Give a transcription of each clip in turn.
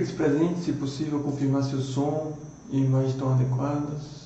Aqueles presentes, se possível, confirmar se o som e imagem estão adequadas.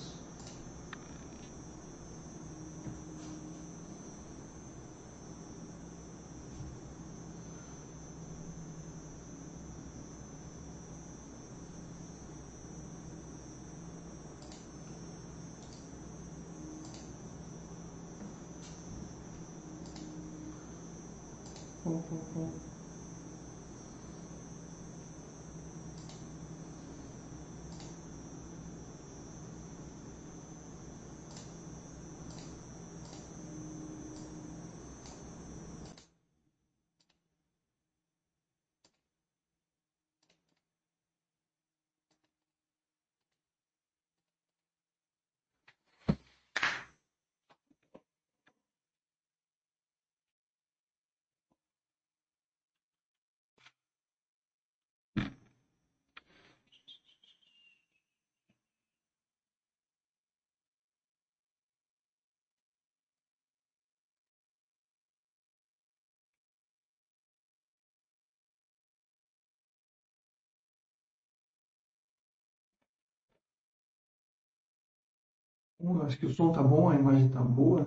Bom, acho que o som tá bom, a imagem tá boa.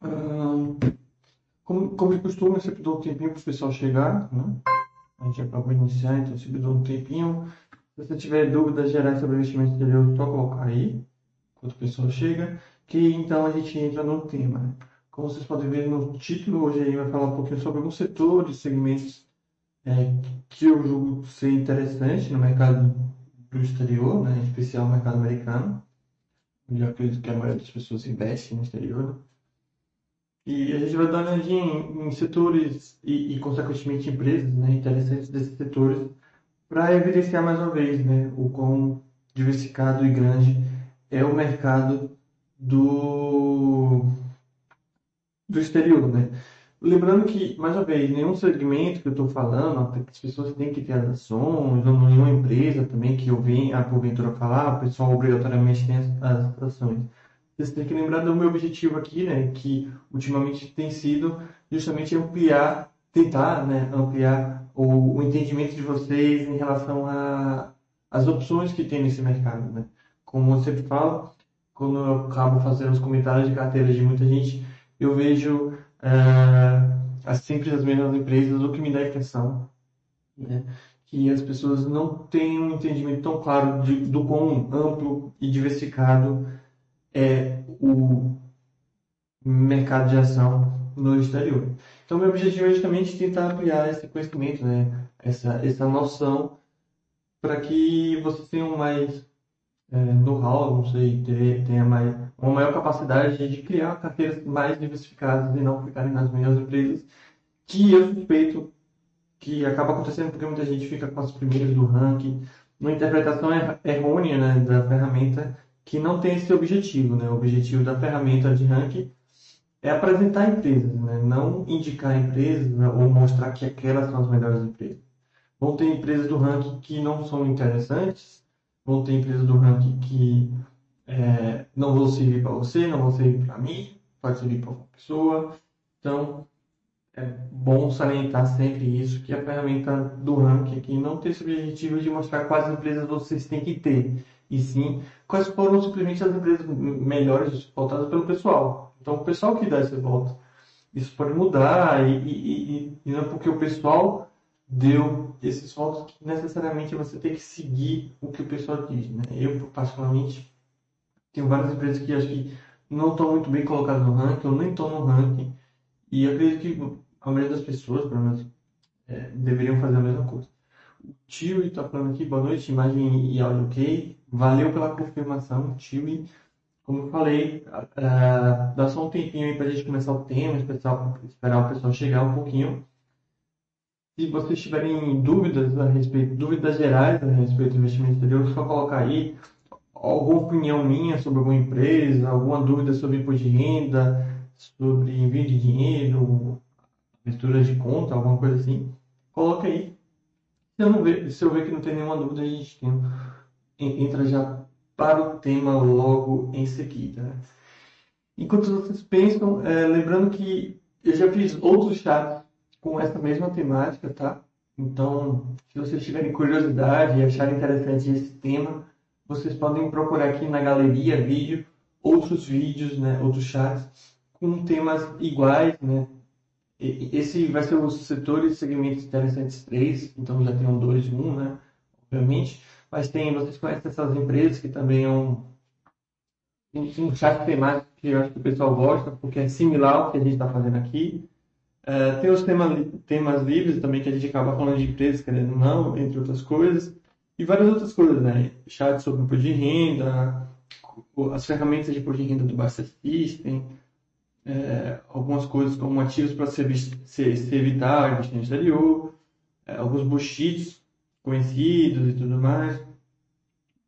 Ahn, como, como de costume, eu sempre dou um tempinho para o pessoal chegar, né? A gente acabou de iniciar, então sempre dou um tempinho. Se você tiver dúvidas gerais sobre investimento exterior, é só colocar aí, enquanto o pessoal chega, que então a gente entra no tema. Como vocês podem ver no título, hoje aí vai falar um pouquinho sobre alguns setores, segmentos é, que eu julgo ser interessante no mercado do exterior, né? Em especial no mercado americano. Já acredito que a maioria das pessoas investe no exterior. né? E a gente vai dar uma olhadinha em, em setores e, e, consequentemente, empresas né, interessantes desses setores para evidenciar mais uma vez né, o quão diversificado e grande é o mercado do, do exterior. Né? Lembrando que, mais uma vez, nenhum segmento que eu estou falando, as pessoas têm que ter as ações, ou nenhuma empresa também que eu venha, porventura, falar, o pessoal obrigatoriamente tem as, ações. Vocês têm que lembrar do meu objetivo aqui, né, que ultimamente tem sido justamente ampliar, tentar, né, ampliar o, o entendimento de vocês em relação a as opções que tem nesse mercado, né? Como eu sempre falo, quando eu acabo fazendo os comentários de carteira de muita gente, eu vejo ah, as sempre as mesmas empresas, o que me dá a impressão, né, que as pessoas não têm um entendimento tão claro de, do quão amplo e diversificado é o mercado de ação no exterior. Então, meu objetivo é justamente tentar ampliar esse conhecimento, né? essa, essa noção, para que vocês tenham mais é, know-how, não sei, tenha mais, uma maior capacidade de criar carteiras mais diversificadas e não ficarem nas mesmas empresas, que eu suspeito que acaba acontecendo porque muita gente fica com as primeiras do ranking, uma interpretação er- errônea né, da ferramenta que não tem esse objetivo. Né? O objetivo da ferramenta de ranking é apresentar empresas, né? não indicar empresas né, ou mostrar que aquelas são as melhores empresas. Vão ter empresas do ranking que não são interessantes, vão ter empresas do ranking que é, não vão servir para você, não vão servir para mim, pode servir para outra pessoa. Então, é bom salientar sempre isso, que a ferramenta do ranking aqui não tem esse objetivo de mostrar quais empresas vocês têm que ter, e sim quais foram simplesmente as empresas melhores votadas pelo pessoal. Então, o pessoal que dá esse voto. Isso pode mudar, e, e, e, e não é porque o pessoal deu esses votos que necessariamente você tem que seguir o que o pessoal diz. Né? Eu, particularmente, tenho várias empresas que acho que não estão muito bem colocadas no ranking, ou nem estão no ranking, e acredito que a maioria das pessoas, pelo menos, é, deveriam fazer a mesma coisa. O Tio está falando aqui, boa noite, imagem e áudio ok. Valeu pela confirmação, Tio. Como eu falei, uh, dá só um tempinho aí para a gente começar o tema, especial, esperar o pessoal chegar um pouquinho. Se vocês tiverem dúvidas a respeito, dúvidas gerais a respeito do investimento exterior, só colocar aí alguma opinião minha sobre alguma empresa, alguma dúvida sobre imposto de renda, sobre envio de dinheiro, mistura de conta, alguma coisa assim, coloca aí. Se eu, não ver, se eu ver que não tem nenhuma dúvida, a gente tem, entra já para o tema logo em seguida. Né? Enquanto vocês pensam, é, lembrando que eu já fiz outros chats com essa mesma temática, tá? Então, se vocês tiverem curiosidade e acharem interessante esse tema, vocês podem procurar aqui na galeria vídeo outros vídeos, né, outros chats com temas iguais, né, esse vai ser os setores e segmentos interessantes 3, então já tem um 2 e um, né? Obviamente. Mas tem, vocês conhecem essas empresas que também é um, um, chat temático que eu acho que o pessoal gosta, porque é similar ao que a gente está fazendo aqui. Uh, tem os temas, temas livres também que a gente acaba falando de empresas, querendo não, entre outras coisas. E várias outras coisas, né? Chat sobre imposto de renda, as ferramentas de imposto de renda do Basta System, é, algumas coisas como ativos para se, se, se evitar investir no exterior, é, alguns bullshits conhecidos e tudo mais.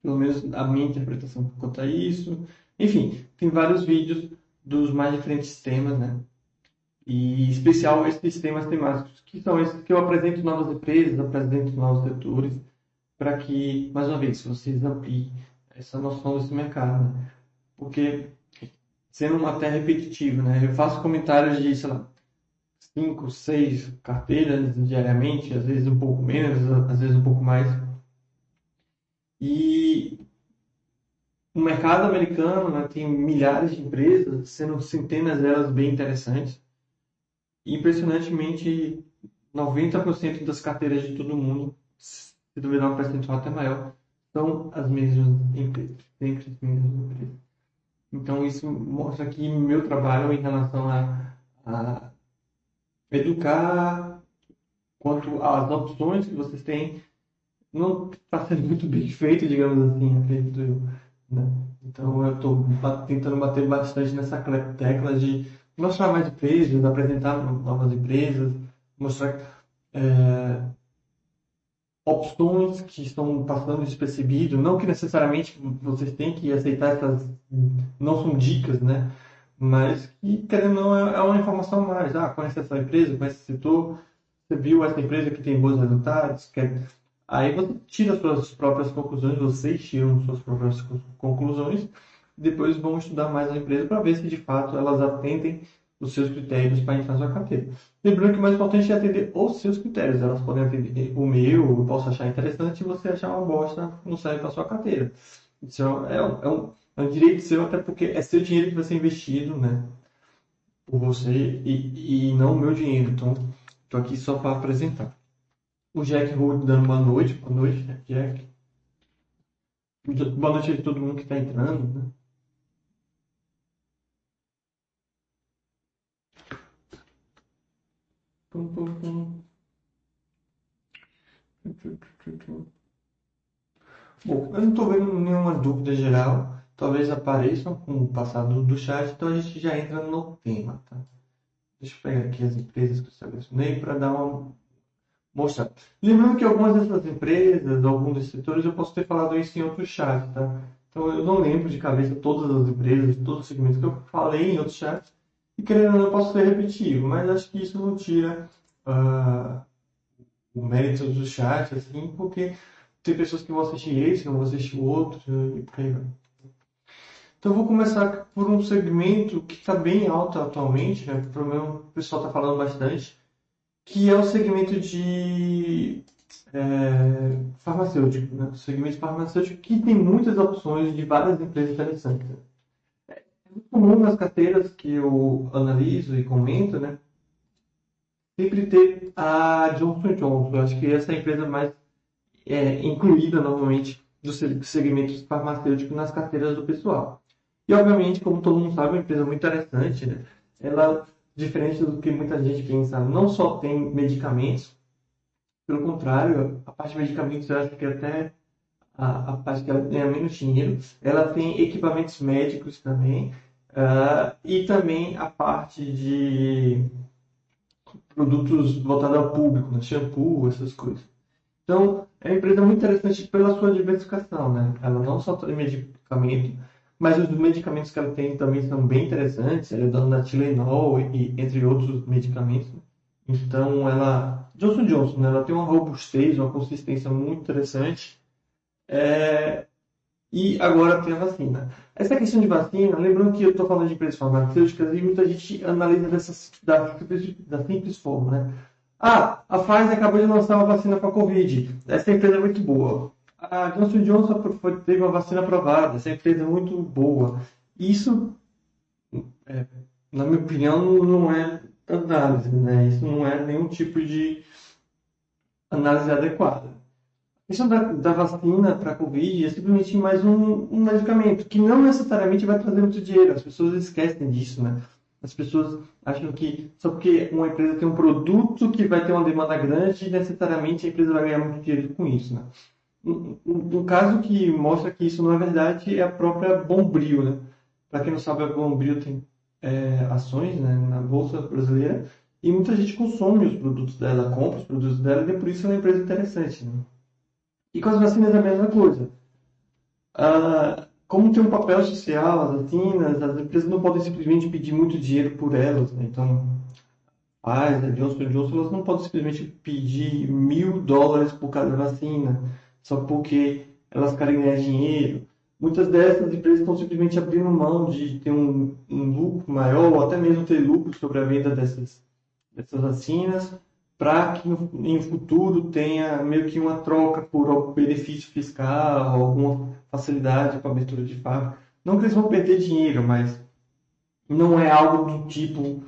Pelo menos a minha interpretação quanto a isso. Enfim, tem vários vídeos dos mais diferentes temas, né? E especial esses temas temáticos, que são esses que eu apresento novas empresas, apresento novos setores, para que, mais uma vez, vocês ampliem essa noção desse mercado. Né? Porque sendo até repetitivo, né? Eu faço comentários de, sei lá, cinco, seis carteiras diariamente, às vezes um pouco menos, às vezes um pouco mais. E o mercado americano né, tem milhares de empresas, sendo centenas delas bem interessantes. E, impressionantemente, 90% das carteiras de todo mundo, se duvidar um percentual até maior, são as mesmas empresas, sempre as mesmas empresas. Então, isso mostra aqui meu trabalho em relação a, a educar quanto às opções que vocês têm. Não está sendo muito bem feito, digamos assim, acredito eu. Né? Então, eu estou tentando bater bastante nessa tecla de mostrar mais empresas, apresentar novas empresas, mostrar é, opções que estão passando despercebido, não que necessariamente vocês têm que aceitar essas, não são dicas, né? Mas que, querendo ou não, é, é uma informação mais. Ah, conhece essa empresa, conhece esse setor, você viu essa empresa que tem bons resultados, quer... aí você tira suas próprias conclusões, vocês tiram suas próprias conclusões, depois vão estudar mais a empresa para ver se de fato elas atendem os seus critérios para entrar na sua carteira. Lembrando que o mais importante é atender os seus critérios. Elas podem atender o meu, eu posso achar interessante, e você achar uma bosta, não serve para sua carteira. Isso é um, é, um, é um direito seu, até porque é seu dinheiro que vai ser investido, né? Por você e, e não o meu dinheiro. Então, estou aqui só para apresentar. O Jack Hood dando boa noite. Boa noite, Jack. Boa noite a todo mundo que está entrando, né? Bom, eu não estou vendo nenhuma dúvida geral. Talvez apareçam com o passado do chat, então a gente já entra no tema, tá? Deixa eu pegar aqui as empresas que eu selecionei para dar uma mostrar. Lembrando que algumas dessas empresas, alguns desses setores, eu posso ter falado isso em outros chats, tá? Então eu não lembro de cabeça todas as empresas, todos os segmentos que eu falei em outros chats, e querendo ou não, eu posso ser repetitivo, mas acho que isso não tira uh, o mérito do chat, assim, porque tem pessoas que vão assistir esse, não vão assistir o outro, e por aí vai. Então, vou começar por um segmento que está bem alto atualmente, né? Pelo menos o pessoal está falando bastante, que é o segmento de é, farmacêutico, né? o segmento farmacêutico que tem muitas opções de várias empresas interessantes. Muito comum nas carteiras que eu analiso e comento, né? sempre ter a Johnson Johnson. Eu acho que essa é a empresa mais é, incluída normalmente dos segmentos farmacêuticos nas carteiras do pessoal. E obviamente, como todo mundo sabe, é uma empresa muito interessante. Né? Ela, diferente do que muita gente pensa, não só tem medicamentos, pelo contrário, a parte de medicamentos eu acho que até a, a parte que ela ganha menos dinheiro, ela tem equipamentos médicos também, uh, e também a parte de produtos voltados ao público, né? shampoo, essas coisas. Então, é uma empresa muito interessante pela sua diversificação, né? Ela não só tem medicamento, mas os medicamentos que ela tem também são bem interessantes. Ela é dona da e entre outros medicamentos. Então, ela Johnson Johnson, né? ela tem uma robustez, uma consistência muito interessante. É... E agora tem a vacina. Essa questão de vacina, lembrando que eu estou falando de empresas farmacêuticas e muita gente analisa dessas, da, da simples forma, né? Ah, a Pfizer acabou de lançar uma vacina para a Covid. Essa empresa é muito boa. A Johnson Johnson teve uma vacina aprovada. Essa empresa é muito boa. Isso, é, na minha opinião, não é análise, né? Isso não é nenhum tipo de análise adequada. Questão da, da vacina para a Covid é simplesmente mais um, um medicamento que não necessariamente vai trazer muito dinheiro. As pessoas esquecem disso, né? As pessoas acham que só porque uma empresa tem um produto que vai ter uma demanda grande, necessariamente a empresa vai ganhar muito dinheiro com isso, né? Um, um, um caso que mostra que isso não é verdade é a própria Bombril, né? Para quem não sabe, a Bombril tem é, ações né, na Bolsa Brasileira e muita gente consome os produtos dela, compra os produtos dela e por isso é uma empresa interessante. Né? E com as vacinas é a mesma coisa. Ah, como tem um papel social, as vacinas, as empresas não podem simplesmente pedir muito dinheiro por elas. Né? Então, Pfizer, Johnson Johnson, elas não podem simplesmente pedir mil dólares por cada vacina, só porque elas querem ganhar dinheiro. Muitas dessas empresas estão simplesmente abrindo mão de ter um, um lucro maior, ou até mesmo ter lucro sobre a venda dessas, dessas vacinas, para que em futuro tenha meio que uma troca por algum benefício fiscal, alguma facilidade para abertura de fábrica. Não que eles vão perder dinheiro, mas não é algo do tipo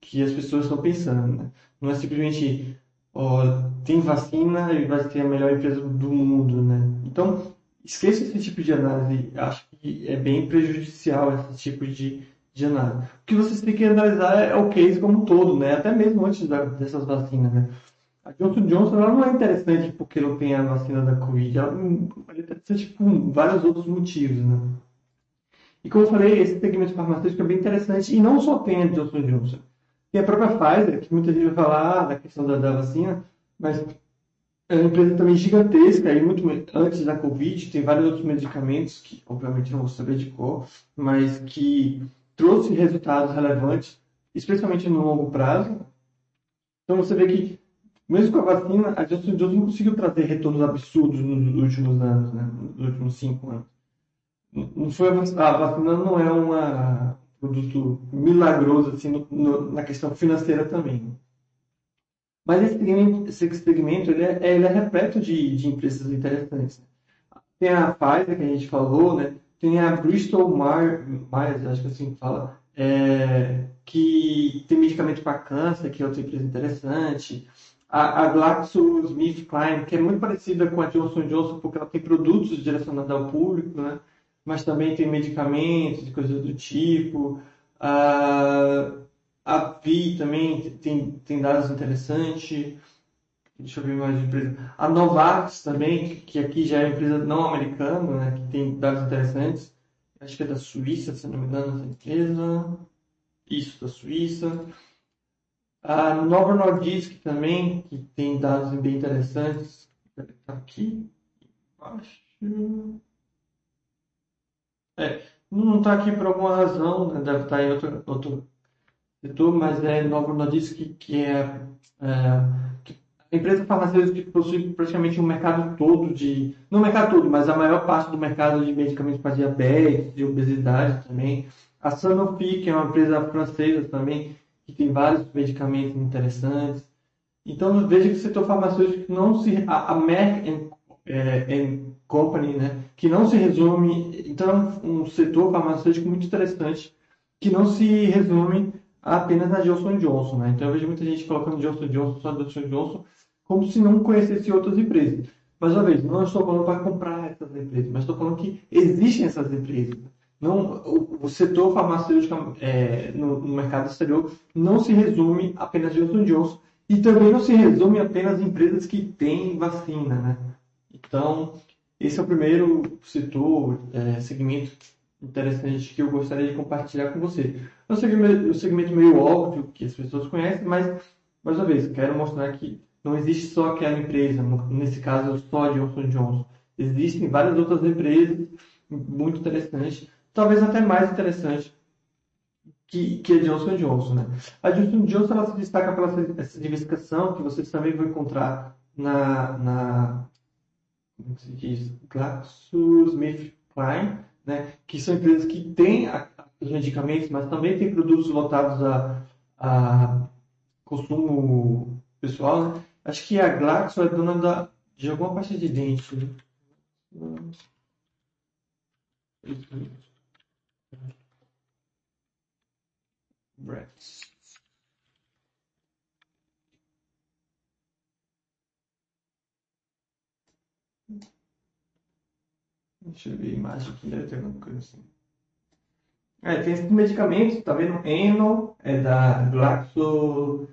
que as pessoas estão pensando. Né? Não é simplesmente ó, tem vacina e vai ter a melhor empresa do mundo. Né? Então, esqueça esse tipo de análise. Acho que é bem prejudicial esse tipo de, de análise. O que vocês têm que analisar é o case como um todo, né? Até mesmo antes da, dessas vacinas, né? A Johnson Johnson ela não é interessante porque não tem a vacina da Covid. Ela, é interessante por vários outros motivos, né? E como eu falei, esse segmento farmacêutico é bem interessante. E não só tem a Johnson Johnson. Tem a própria Pfizer, que muita gente vai falar da questão da, da vacina, mas é uma empresa também gigantesca, e muito antes da Covid, tem vários outros medicamentos, que obviamente não vou saber de cor, mas que trouxe resultados relevantes, especialmente no longo prazo. Então você vê que, mesmo com a vacina, a Johnson Johnson não conseguiu trazer retornos absurdos nos últimos anos, né? nos últimos cinco anos. Não foi a vacina, a vacina não é um produto milagroso assim, no, no, na questão financeira também. Mas esse segmento, esse segmento ele, é, ele é repleto de, de empresas interessantes. Tem a Pfizer, que a gente falou, né? Tem a Bristol Myers, acho que assim fala, é, que tem medicamento para câncer, que é outra empresa interessante. A, a GlaxoSmithKline, que é muito parecida com a Johnson Johnson, porque ela tem produtos direcionados ao público, né? mas também tem medicamentos, coisas do tipo. A, a Vi também tem, tem dados interessantes. Deixa eu ver mais de empresa. A Novartis também, que aqui já é empresa não americana, né, que tem dados interessantes. Acho que é da Suíça, se não me engano, essa empresa. Isso, da Suíça. A Nova Nordisk também, que tem dados bem interessantes. Tá aqui embaixo. É, não está aqui por alguma razão, né? deve estar em outro, outro setor, mas é Novo Nordisk que, que é, é que empresa farmacêutica possui praticamente um mercado todo de, não o mercado todo, mas a maior parte do mercado de medicamentos para diabetes, de obesidade também. A Sanofi, que é uma empresa francesa também, que tem vários medicamentos interessantes. Então, veja que o setor farmacêutico não se... A, a Merck and, é, Company, né? Que não se resume... Então, é um setor farmacêutico muito interessante que não se resume apenas na Johnson Johnson, né? Então, eu vejo muita gente colocando Johnson Johnson, só Johnson Johnson, como se não conhecesse outras empresas. Mais uma vez, não estou falando para comprar essas empresas, mas estou falando que existem essas empresas. Não, o, o setor farmacêutico é, no, no, mercado exterior não se resume apenas Johnson Johnson e também não se resume apenas empresas que têm vacina, né? Então, esse é o primeiro setor, é, segmento interessante que eu gostaria de compartilhar com você. É um segmento, um segmento meio óbvio que as pessoas conhecem, mas, mais uma vez, quero mostrar que não existe só aquela empresa, nesse caso só a Johnson Johnson. Existem várias outras empresas muito interessantes, talvez até mais interessantes que, que a Johnson Johnson. Né? A Johnson Johnson ela se destaca pela essa diversificação que vocês também vão encontrar na, na como se diz, GlaxoSmithKline, né? que são empresas que têm os medicamentos, mas também têm produtos voltados a, a consumo pessoal. Né? Acho que a Glaxo é dona da, de alguma parte de dente. Breaths. Deixa eu ver a imagem aqui, deve ter alguma coisa assim. É, tem esses medicamentos, tá vendo? Eno é da Glaxo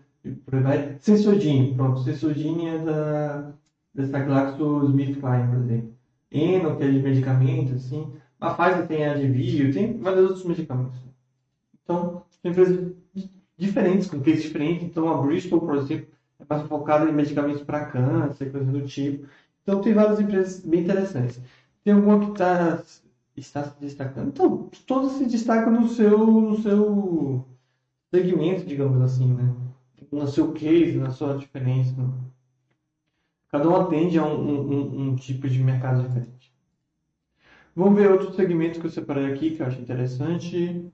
vai. Sensodine, pronto. Sensodine é da, dessa GlaxoSmithKline, por exemplo. Eno, que é de medicamento, assim. A Pfizer tem a Advil, tem vários outros medicamentos. Então, tem empresas diferentes, com cases diferentes. Então, a Bristol, por exemplo, é mais focada em medicamentos para câncer, coisas do tipo. Então, tem várias empresas bem interessantes. Tem alguma que tá, está se destacando. Então, todas se destacam no seu, no seu segmento, digamos assim, né? No seu case, na sua diferença. Cada um atende a um, um, um tipo de mercado diferente. Vamos ver outros segmentos que eu separei aqui que eu acho interessante.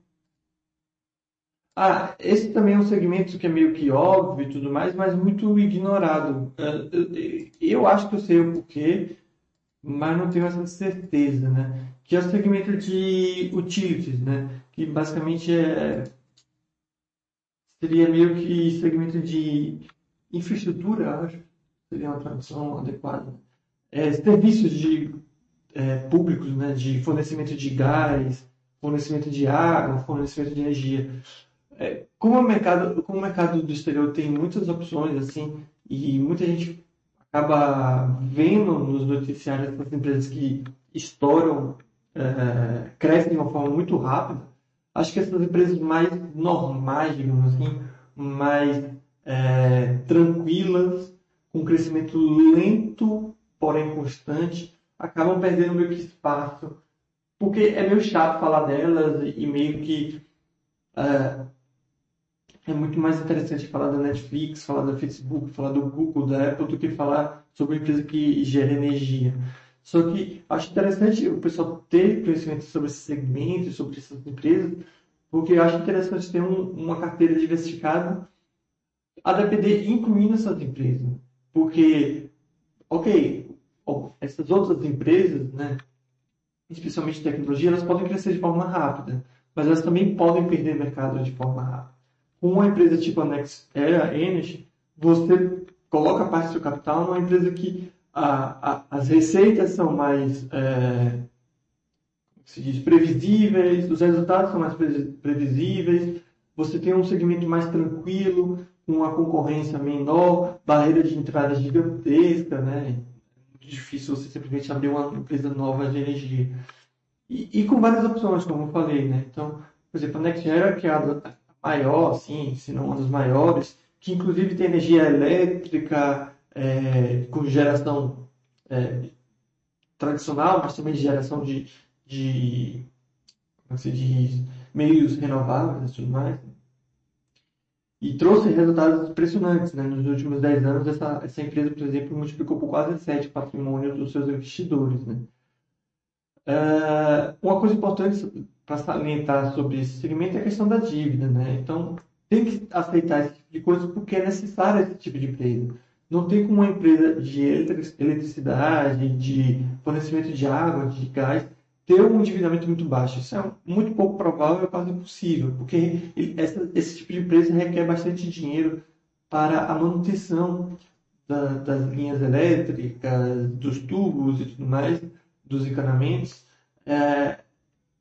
Ah, esse também é um segmento que é meio que óbvio e tudo mais, mas muito ignorado. É, eu acho que eu sei o porquê, mas não tenho essa certeza, né? Que é o segmento de utilities, né? Que basicamente é seria meio que segmento de infraestrutura, acho, seria uma tradução adequada. É, serviços de é, públicos, né, de fornecimento de gás, fornecimento de água, fornecimento de energia. É, como o mercado, como o mercado do exterior tem muitas opções assim e muita gente acaba vendo nos noticiários essas empresas que estouram, é, crescem de uma forma muito rápida acho que essas empresas mais normais, digamos assim, mais é, tranquilas, com crescimento lento, porém constante, acabam perdendo meio que espaço. Porque é meio chato falar delas e meio que é, é muito mais interessante falar da Netflix, falar da Facebook, falar do Google, da Apple, do que falar sobre uma empresa que gera energia. Só que acho interessante o pessoal ter conhecimento sobre esse segmento, sobre essas empresas, porque acho interessante ter um, uma carteira diversificada, a depender incluindo essas empresas. Porque, ok, essas outras empresas, né, especialmente tecnologia, elas podem crescer de forma rápida, mas elas também podem perder mercado de forma rápida. Com uma empresa tipo a Next Era Energy, você coloca parte do seu capital numa empresa que a, a, as receitas são mais é, se diz previsíveis, os resultados são mais previsíveis, você tem um segmento mais tranquilo, com uma concorrência menor, barreira de entrada gigantesca, né? É difícil você simplesmente abrir uma empresa nova de energia. E, e com várias opções, como eu falei, né? Então, por exemplo, a NextGera, que é a maior, assim, se não uma das maiores, que inclusive tem energia elétrica, é, com geração é, tradicional, mas também de geração de, de, se diz, meios renováveis e tudo mais. E trouxe resultados impressionantes. Né? Nos últimos 10 anos, essa, essa empresa, por exemplo, multiplicou por quase 7 o patrimônio dos seus investidores. Né? Uh, uma coisa importante para salientar sobre esse segmento é a questão da dívida. Né? Então, tem que aceitar esse tipo de coisa porque é necessário esse tipo de empresa. Não tem como uma empresa de eletricidade, de fornecimento de água, de gás, ter um endividamento muito baixo. Isso é muito pouco provável, é quase impossível, porque essa, esse tipo de empresa requer bastante dinheiro para a manutenção da, das linhas elétricas, dos tubos e tudo mais, dos encanamentos. É,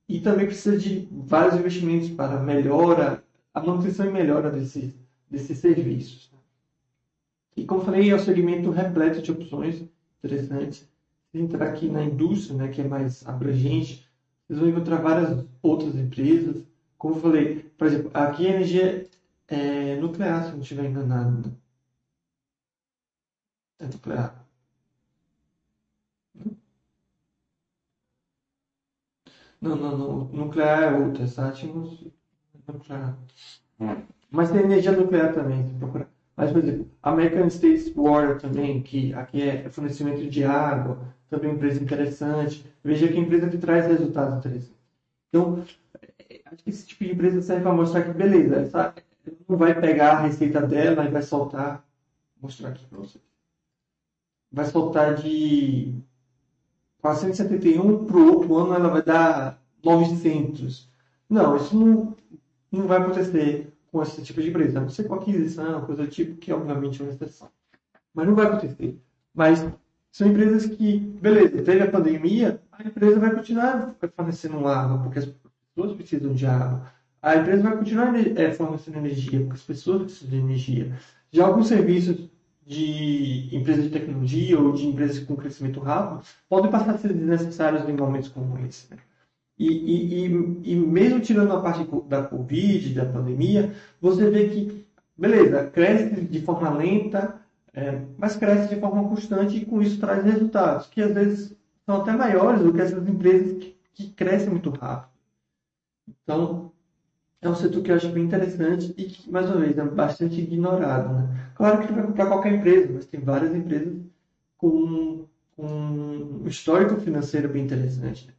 e também precisa de vários investimentos para melhora, a manutenção e melhora desses, desses serviços. E como falei, é um segmento repleto de opções interessantes. Se entrar aqui na indústria, né, que é mais abrangente, vocês vão encontrar várias outras empresas. Como eu falei, por exemplo, aqui a energia é nuclear, se não estiver enganado. Né? É nuclear. Não, não, não. Nuclear é outra. Sátimos nuclear. Hum. Mas tem energia nuclear também, se procurar. Mas, por exemplo, American States Water também, que aqui é fornecimento de água, também empresa interessante. Veja que empresa que traz resultados interessantes. Então, acho que esse tipo de empresa serve para mostrar que, beleza, essa, não vai pegar a receita dela e vai soltar. Vou mostrar aqui para vocês. Vai soltar de 471 para o outro ano ela vai dar 900. Não, isso não, não vai acontecer com esse tipo de empresa. A não ser com aquisição, coisa do tipo, que obviamente é uma exceção. Mas não vai acontecer. Mas são empresas que, beleza, teve a pandemia, a empresa vai continuar fornecendo água, porque as pessoas precisam de água. A empresa vai continuar é, fornecendo energia, porque as pessoas precisam de energia. Já alguns serviços de empresas de tecnologia ou de empresas com crescimento rápido podem passar a ser desnecessários em momentos como esse. Né? E, e, e, e, mesmo tirando a parte da Covid, da pandemia, você vê que, beleza, cresce de forma lenta, é, mas cresce de forma constante e com isso traz resultados, que às vezes são até maiores do que essas empresas que, que crescem muito rápido. Então, é um setor que eu acho bem interessante e que, mais uma vez, é bastante ignorado. Né? Claro que vai comprar qualquer empresa, mas tem várias empresas com, com um histórico financeiro bem interessante. Né?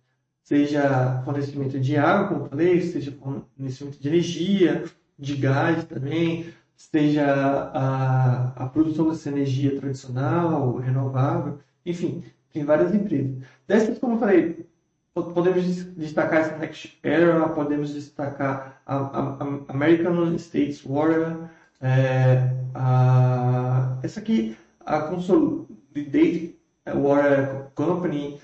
Seja fornecimento de água, como falei, seja fornecimento de energia, de gás também, seja a, a produção dessa energia tradicional, renovável, enfim, tem várias empresas. Dessas, como eu falei, podemos destacar essa Next Era, podemos destacar a, a, a American States Water, é, a, essa aqui, a Consolidated Water Company,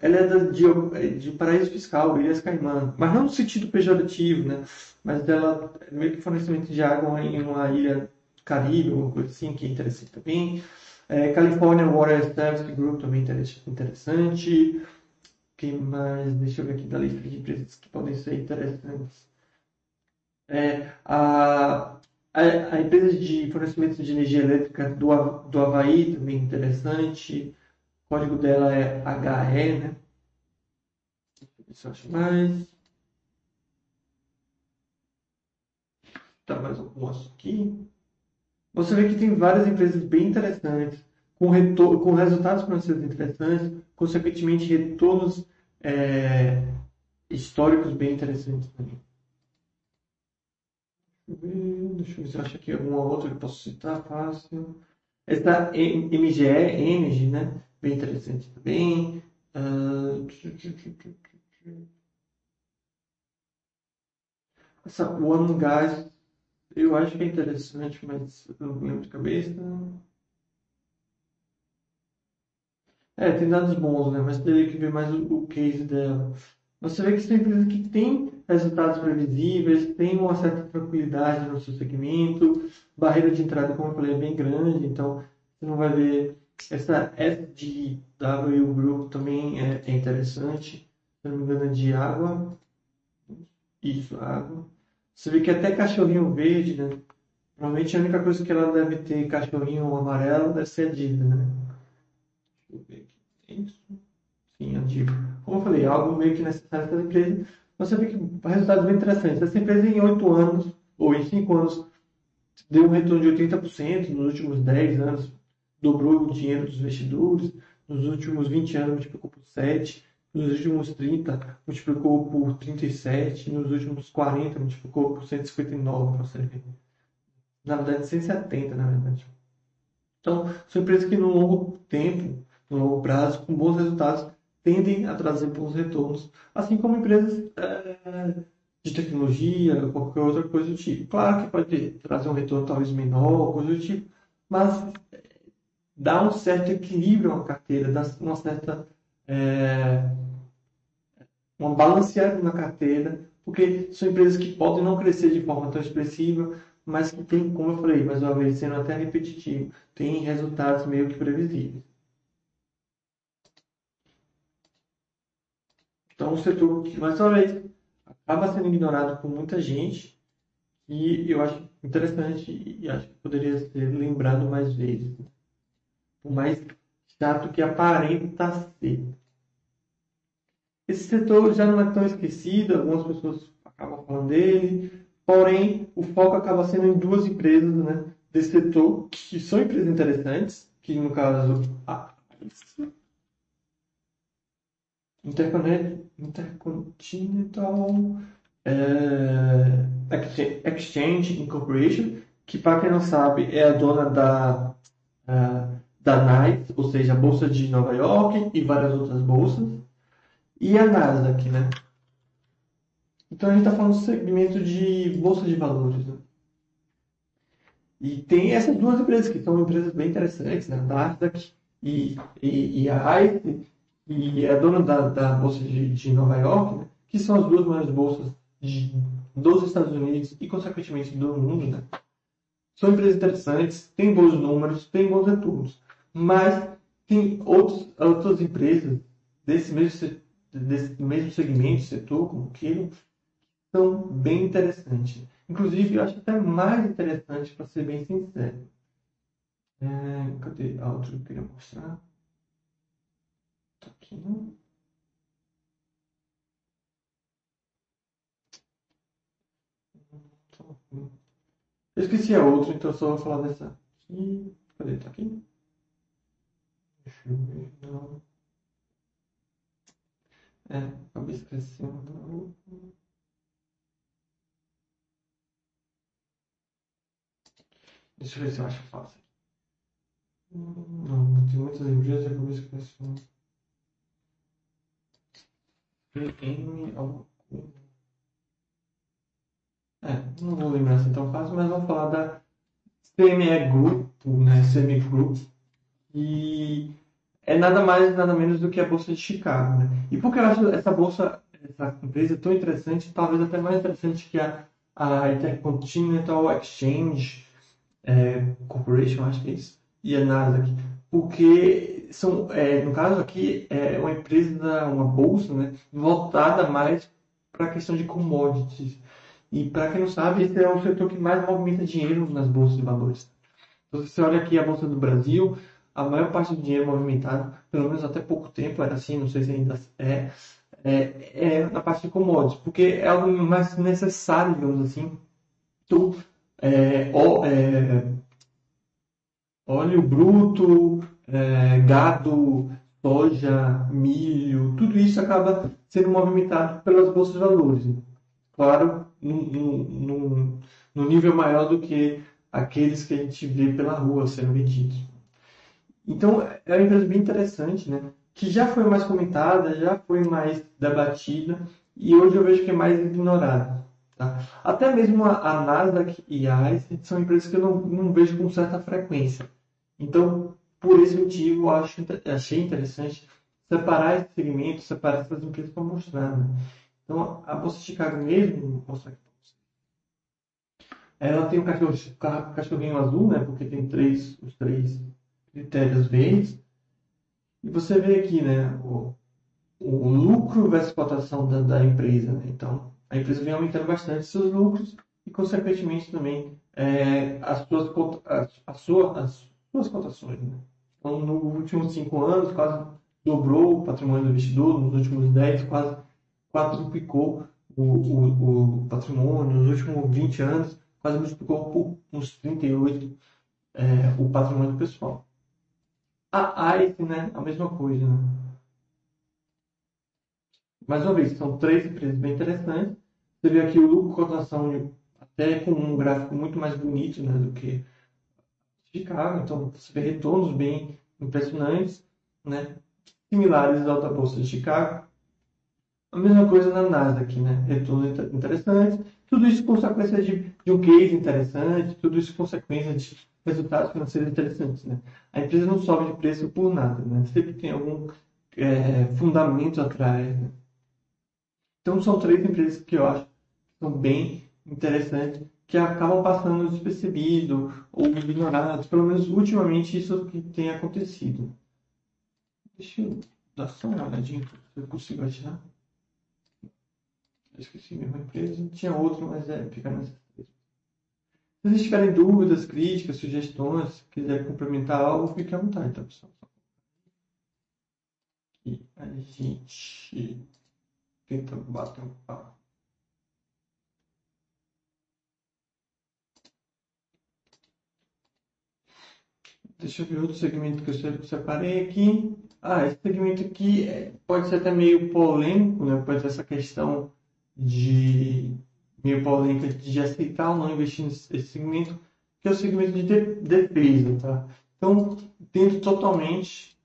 ela é de, de paraíso fiscal, Ilhas Caimã, mas não no sentido pejorativo, né? Mas dela meio que fornecimento de água em uma ilha Caribe, alguma coisa assim, que é interessante também. É, California Water Service Group também interessante que mais? Deixa eu ver aqui da lista de empresas que podem ser interessantes. É, a, a, a empresa de fornecimento de energia elétrica do, do Havaí também interessante. O código dela é HE, né? Deixa eu acho mais. Tá, mais algumas aqui. Você vê que tem várias empresas bem interessantes, com, retor com resultados financeiros interessantes, consequentemente retornos é, históricos bem interessantes também. Deixa eu ver se eu acho aqui alguma outra que eu posso citar fácil. Essa MGE, Energy, né? Bem interessante também. Uh... Essa One Gas, eu acho que é interessante, mas eu não lembro de cabeça. É, tem dados bons, né? Mas teria que ver mais o, o case dela. Você vê que são empresas que têm resultados previsíveis, têm uma certa tranquilidade no seu segmento, barreira de entrada, como eu falei, é bem grande, então você não vai ver. Essa SDW Group também é, é interessante, se não me engano, é de água. Isso, água. Você vê que até cachorrinho verde, né? Provavelmente a única coisa que ela deve ter cachorrinho amarelo deve ser a Dida, né? Deixa eu ver aqui. Isso. Sim, antigo. Como eu falei, é algo meio que necessário para a empresa. Você vê que resultados bem interessantes. Essa empresa em 8 anos, ou em 5 anos, deu um retorno de 80%, nos últimos 10 anos dobrou o dinheiro dos investidores, nos últimos 20 anos multiplicou por 7, nos últimos 30 multiplicou por 37, nos últimos 40 multiplicou por 159, para você ver. Na verdade, 170, na verdade. Então, são empresas que no longo tempo, no longo prazo, com bons resultados, tendem a trazer bons retornos, assim como empresas é, de tecnologia, qualquer outra coisa do tipo. Claro que pode trazer um retorno talvez menor, coisa do tipo, mas dá um certo equilíbrio à carteira, dá uma certa é, uma balanceada na carteira, porque são empresas que podem não crescer de forma tão expressiva, mas que tem, como eu falei, mais uma vez, sendo até repetitivo, tem resultados meio que previsíveis. Então, um setor que, mais uma vez, acaba sendo ignorado por muita gente e eu acho interessante e acho que poderia ser lembrado mais vezes. Por mais chato que aparenta ser. Esse setor já não é tão esquecido, algumas pessoas acabam falando dele, porém o foco acaba sendo em duas empresas né, desse setor, que são empresas interessantes, que no caso a Intercontinental é, Exchange Incorporation, que para quem não sabe é a dona da, uh, da NYSE, ou seja, a Bolsa de Nova York e várias outras bolsas e a Nasdaq, né? Então a gente está falando do segmento de bolsa de valores. Né? E tem essas duas empresas que são empresas bem interessantes, né? A Nasdaq e, e, e a ICE, e é dona da, da bolsa de, de Nova York, né? que são as duas maiores bolsas de, dos Estados Unidos e, consequentemente, do mundo. Né? São empresas interessantes, têm bons números, têm bons retornos, mas tem outros, outras empresas desse mesmo desse mesmo segmento, setor, como queiram, são bem interessantes. Inclusive, eu acho até mais interessante, para ser bem sincero. É, cadê a outra que eu queria mostrar? Tá aqui, não? Eu esqueci a outra, então só vou falar dessa aqui. Cadê? Tá aqui? Não. É, acabei esquecendo. Deixa eu ver se eu acho fácil. Não, tem muitas empresas e acabei esquecendo. PM alguma coisa. É, não vou lembrar assim tão fácil, mas vamos falar da CME Group, né? CME Group. E é nada mais nada menos do que a Bolsa de Chicago. Né? E por que eu acho essa bolsa, essa empresa tão interessante, talvez até mais interessante que a, a Intercontinental Exchange é, Corporation, acho que é isso, e a Nasdaq? Porque são, é, no caso aqui, é uma empresa, uma bolsa, né, voltada mais para a questão de commodities. E para quem não sabe, esse é o setor que mais movimenta dinheiro nas bolsas de valores. Então, se você olha aqui a Bolsa do Brasil, a maior parte do dinheiro movimentado, pelo menos até pouco tempo era assim, não sei se ainda é, é, é na parte de commodities, porque é algo mais necessário, digamos assim. Então, é, ó, é, óleo bruto, é, gado, soja, milho, tudo isso acaba sendo movimentado pelas bolsas de valores. Claro, no num nível maior do que aqueles que a gente vê pela rua sendo vendidos. Então, é uma empresa bem interessante, né? Que já foi mais comentada, já foi mais debatida e hoje eu vejo que é mais ignorada. Tá? Até mesmo a, Nasdaq e a ICE são empresas que eu não, não vejo com certa frequência. Então, por esse motivo, acho, achei interessante separar esse segmento, separar essas empresas para mostrar. Né? Então, a Bolsa de Chicago mesmo, vou mostrar aqui ela tem um cachorrinho azul, né? Porque tem três, os três critérios verdes. E você vê aqui, né, o, o lucro versus cotação da, da empresa. Né? Então, a empresa vem aumentando bastante seus lucros e, consequentemente, também é, as, suas, as, as, suas, as suas cotações. Né? Então, nos últimos cinco anos, quase dobrou o patrimônio do investidor, nos últimos dez, quase quadruplicou o, o, o patrimônio, nos últimos 20 anos, quase multiplicou por uns 38 é, o patrimônio pessoal. A ICE, né? A mesma coisa, né? mais uma vez, são três empresas bem interessantes. Você vê aqui o lucro cotação até com um gráfico muito mais bonito né, do que Chicago. Então, você vê retornos bem impressionantes, né, similares à alta bolsa de Chicago. A mesma coisa na Nasdaq, né? retornos interessantes. Tudo isso consequência de, de um case interessante, tudo isso consequência de resultados financeiros interessantes. Né? A empresa não sobe de preço por nada, né? sempre tem algum é, fundamento atrás. Né? Então, são três empresas que eu acho que são bem interessantes, que acabam passando despercebido ou ignorados. Pelo menos, ultimamente, isso que tem acontecido. Deixa eu dar só uma olhadinha se eu consigo achar. Esqueci a empresa. Tinha outra, mas é, fica nessa. Se vocês tiverem dúvidas, críticas, sugestões, quiserem complementar algo, fique à vontade, tá, pessoal? E a gente tenta bater um papo. Deixa eu ver outro segmento que eu separei aqui. Ah, esse segmento aqui é, pode ser até meio polêmico, né? Pode ser essa questão de meio polêmica de aceitar ou não investir nesse segmento, que é o segmento de defesa, tá? Então, tento totalmente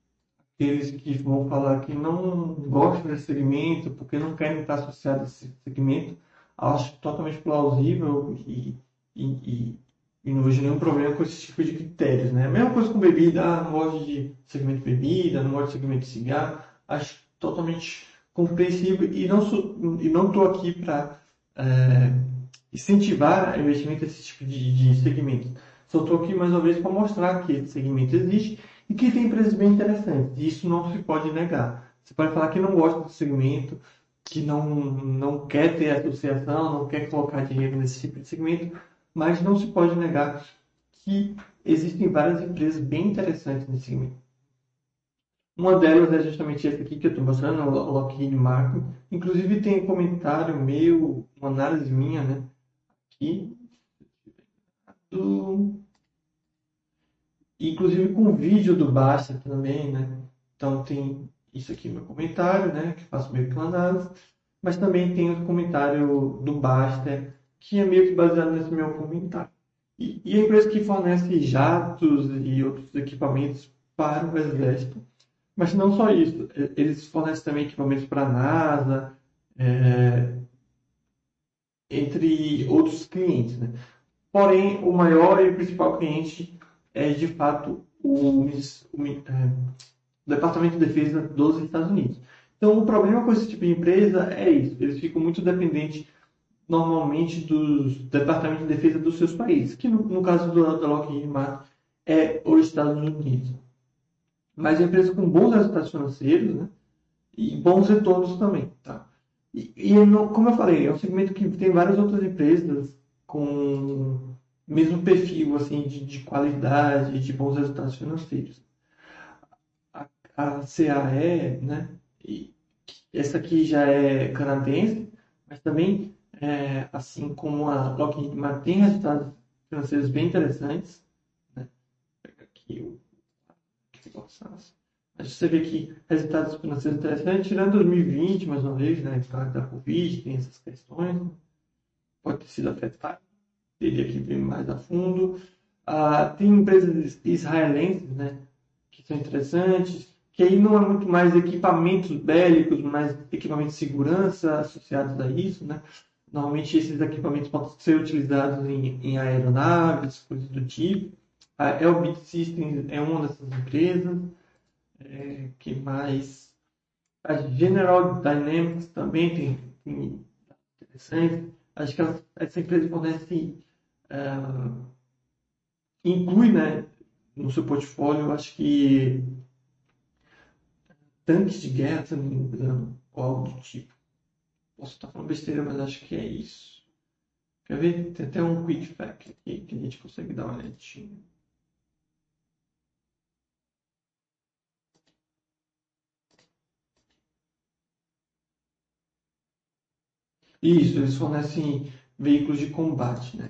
aqueles que vão falar que não gostam desse segmento, porque não querem estar associados a esse segmento, acho totalmente plausível e, e, e, e, não vejo nenhum problema com esse tipo de critérios. Né? A mesma coisa com bebida, ah, não gosto de segmento de bebida, não gosto de segmento de cigarro, acho totalmente compreensível e não estou aqui para é, incentivar investimento nesse tipo de, de segmento. Só estou aqui mais uma vez para mostrar que esse segmento existe e que tem empresas bem interessantes. Isso não se pode negar. Você pode falar que não gosta do segmento, que não, não quer ter associação, não quer colocar dinheiro nesse tipo de segmento, mas não se pode negar que existem várias empresas bem interessantes nesse segmento. Uma delas é justamente essa aqui que eu estou mostrando, a Lockheed Martin. Inclusive tem um comentário meu, uma análise minha, né? Aqui. Do inclusive com vídeo do Basta também, né? Então tem isso aqui meu comentário, né? Que faço meio que uma análise, mas também tem o comentário do Basta, que é meio que baseado nesse meu comentário. E, e a empresa que fornece jatos e outros equipamentos para o exército. Mas não só isso, eles fornecem também equipamentos para a NASA, é, entre outros clientes. Né? Porém, o maior e o principal cliente é de fato o, o, é, Departamento de Defesa dos Estados Unidos. Então, o problema com esse tipo de empresa é isso: eles ficam muito dependentes normalmente dos departamentos de defesa dos seus países, que no, no caso do, da Lockheed Martin é os Estados Unidos. Mas é empresa com bons resultados financeiros né? e bons retornos também. Tá? E, e como eu falei, é um segmento que tem várias outras empresas com mesmo perfil assim de, de qualidade, de bons resultados financeiros. A, a CAE, né? E essa aqui já é canadense, mas também, é, assim como a Lockheed Martin, tem resultados financeiros bem interessantes. Né? Pega aqui o mas você vê que resultados financeiros interessantes, tirando 2020, mais uma vez, né, causa da Covid, tem essas questões, pode ter sido afetado teria que ver mais a fundo. Ah, tem empresas israelenses, né, que são interessantes, que aí não é muito mais equipamentos bélicos, mas equipamentos de segurança associados a isso, né? Normalmente esses equipamentos podem ser utilizados em, em aeronaves, coisas do tipo. A Elbit Systems é uma dessas empresas. É, que mais? A General Dynamics também tem, tem interessante. Acho que essa empresa fornece uh, inclui né, no seu portfólio, acho que tanques de guerra, se não me engano, ou algo do tipo. Posso estar falando besteira, mas acho que é isso. Quer ver? Tem até um quick fact aqui que a gente consegue dar uma olhadinha. Isso, eles fornecem veículos de combate, né?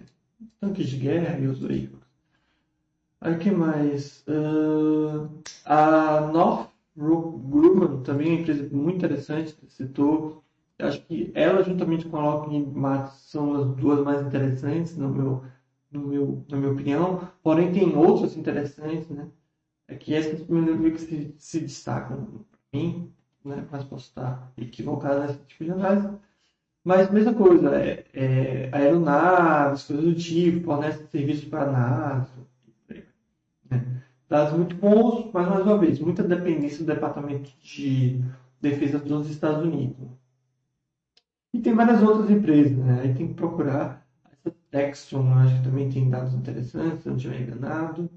tanques de guerra e os veículos. Aí que mais? Uh, a Northrop Grumman também é uma empresa muito interessante do setor. Acho que ela, juntamente com a Lockheed Martin, são as duas mais interessantes, no meu, no meu, na minha opinião. Porém, tem outras interessantes, né? É que essas meio que se, se destacam para mim, né? Mas posso estar equivocado nesse tipo de análise. Mas, mesma coisa, é, é, aeronaves, coisas do tipo, fornece serviço para a NASA, né? Dados muito bons, mas, mais uma vez, muita dependência do Departamento de Defesa dos Estados Unidos. E tem várias outras empresas, né? Aí tem que procurar. Essa Textron, acho que também tem dados interessantes, se não estiver enganado. Um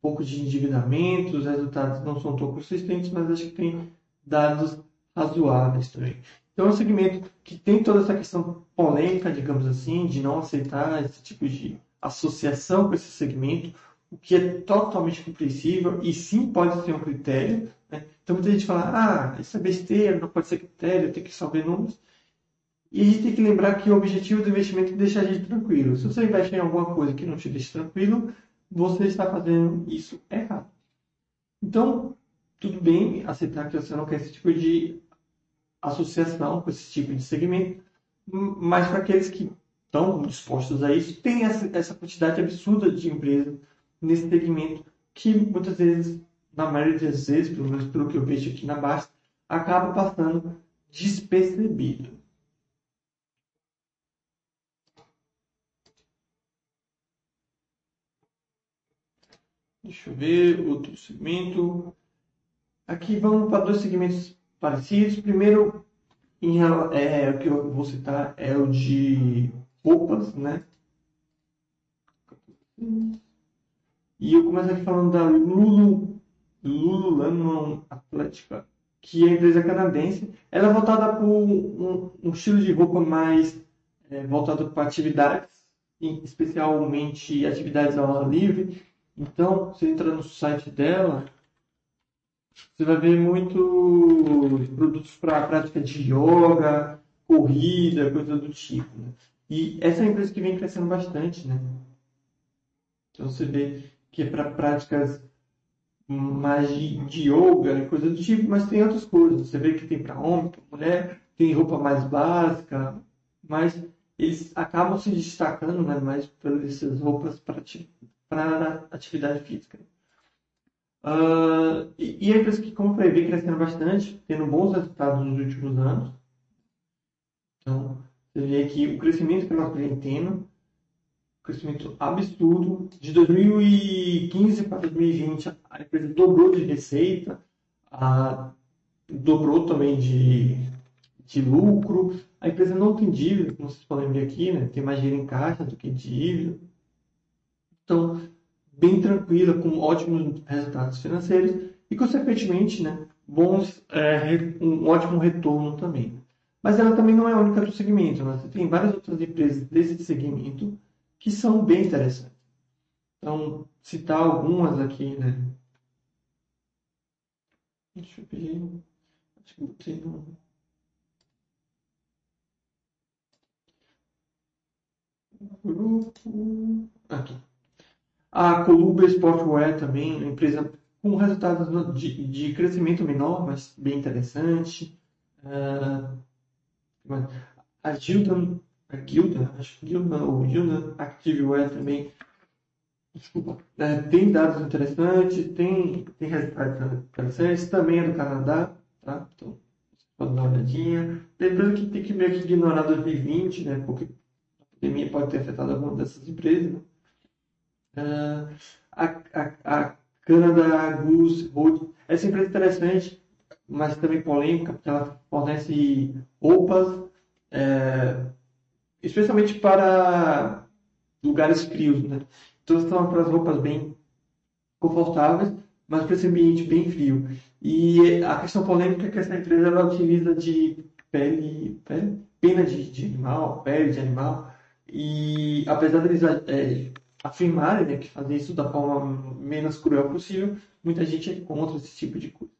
pouco de endividamento, os resultados não são tão consistentes, mas acho que tem dados razoáveis também. Então é um segmento que tem toda essa questão polêmica, digamos assim, de não aceitar esse tipo de associação com esse segmento, o que é totalmente compreensível e sim pode ser um critério. Né? Então muita gente fala, ah, isso é besteira, não pode ser critério, tem que saber números. E a gente tem que lembrar que o objetivo do investimento é deixar a gente tranquilo. Se você investe em alguma coisa que não te deixa tranquilo, você está fazendo isso errado. Então, tudo bem aceitar que você não quer esse tipo de associação com esse tipo de segmento, mas para aqueles que estão dispostos a isso, tem essa, quantidade absurda de empresas nesse segmento que muitas vezes, na maioria das vezes, pelo menos pelo que eu vejo aqui na Basta, acaba passando despercebido. Deixa eu ver, outro segmento. Aqui vamos para dois segmentos parecidos. Primeiro, em, é, o que eu vou citar é o de roupas, né? E eu começo aqui falando da Lulu, Lululemon Atlética, que é a empresa canadense. Ela é voltada para um, um, estilo de roupa mais é, voltado para atividades, especialmente atividades ao ar livre. Então, você entra no site dela, você vai ver muitos produtos para prática de yoga, corrida, coisa do tipo. Né? E essa é uma empresa que vem crescendo bastante, né? Então você vê que é para práticas mais de, de yoga, coisa do tipo, mas tem outras coisas. Você vê que tem para homem, para mulher, tem roupa mais básica, mas eles acabam se destacando né, mais pelas roupas para atividade física. Uh, e, e a empresa que, como eu falei, vem crescendo bastante, tendo bons resultados nos últimos anos. Então, você vê aqui o crescimento que nós vem tendo, crescimento absurdo. De 2015 para 2020, a empresa dobrou de receita, dobrou também de, de lucro. A empresa não tem dívida, como vocês podem ver aqui, né? tem mais dinheiro em caixa do que dívida. Então, bem tranquila, com ótimos resultados financeiros e, consequentemente, né, bons, é, um ótimo retorno também. Mas ela também não é a única do segmento. Né? Você tem várias outras empresas desse segmento que são bem interessantes. Então, citar algumas aqui, né? Deixa eu ver. Acho que botei no. Grupo. Aqui. A Columbia Sportwear também, uma empresa com resultados de, de crescimento menor, mas bem interessante. Uh, a Gildan, a Gildan, acho que Gildan ou Gildan Activewear também, desculpa, é, tem dados interessantes, tem, tem resultados interessantes, também é do Canadá, tá? Então, pode dar uma olhadinha. Lembrando que tem que meio que ignorar 2020, né? Porque a pandemia pode ter afetado algumas dessas empresas, né? Uh, a, a, a Canada Goose Road. Essa empresa é interessante, mas também polêmica, porque ela fornece roupas, é, especialmente para lugares frios. Né? Então, são aquelas roupas bem confortáveis, mas para esse ambiente bem frio. E a questão polêmica é que essa empresa ela utiliza de pele, pele pena de, de animal, pele de animal, e apesar deles é, afirmarem né, que fazer isso da forma menos cruel possível, muita gente é contra esse tipo de coisa.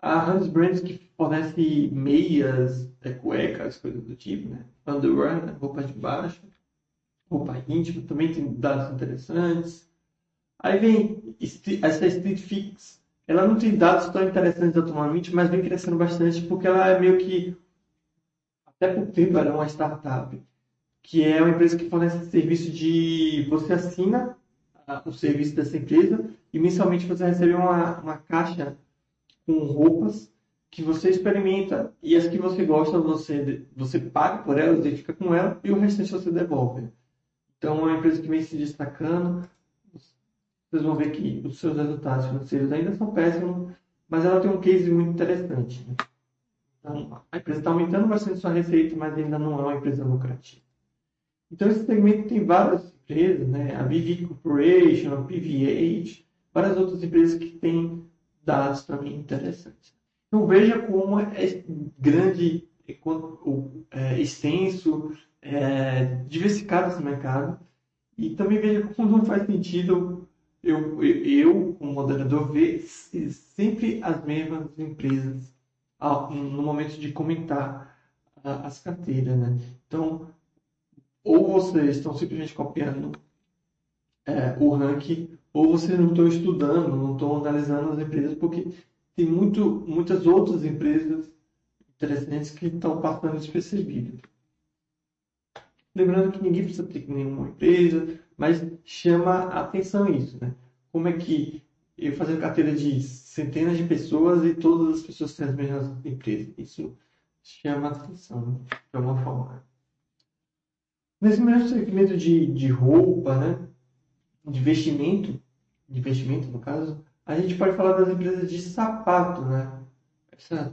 A Hans Brands que fornece meias, é, cuecas, coisas do tipo, né? Underwear, né? roupa de baixo, roupa íntima, também tem dados interessantes. Aí vem essa Street Fix, ela não tem dados tão interessantes atualmente, mas vem crescendo bastante porque ela é meio que, até por tempo, era uma startup, que é uma empresa que fornece serviço de. Você assina o serviço dessa empresa e mensalmente você recebe uma, uma caixa com roupas que você experimenta e as que você gosta você você paga por elas e fica com ela e o restante você devolve. Então é uma empresa que vem se destacando. Vocês vão ver que os seus resultados financeiros ainda são péssimos, mas ela tem um case muito interessante. Então, a empresa está aumentando bastante sua receita, mas ainda não é uma empresa lucrativa. Então, esse segmento tem várias empresas, né? a VV Corporation, a PVH, várias outras empresas que têm dados também interessantes. Então, veja como é grande, é, extenso, é, diversificado esse mercado. E também veja como não faz sentido eu, eu como moderador, ver sempre as mesmas empresas no momento de comentar as carteiras. Né? Então, ou vocês estão simplesmente copiando é, o ranking, ou vocês não estão estudando, não estão analisando as empresas, porque tem muito, muitas outras empresas interessantes que estão passando despercebidas. Lembrando que ninguém precisa ter nenhuma empresa, mas chama a atenção isso, né? Como é que eu fazendo carteira de centenas de pessoas e todas as pessoas têm as mesmas empresas? Isso chama a atenção, né? de alguma forma. Nesse mesmo segmento de, de roupa, né? de vestimento, de vestimento no caso, a gente pode falar das empresas de sapato, né?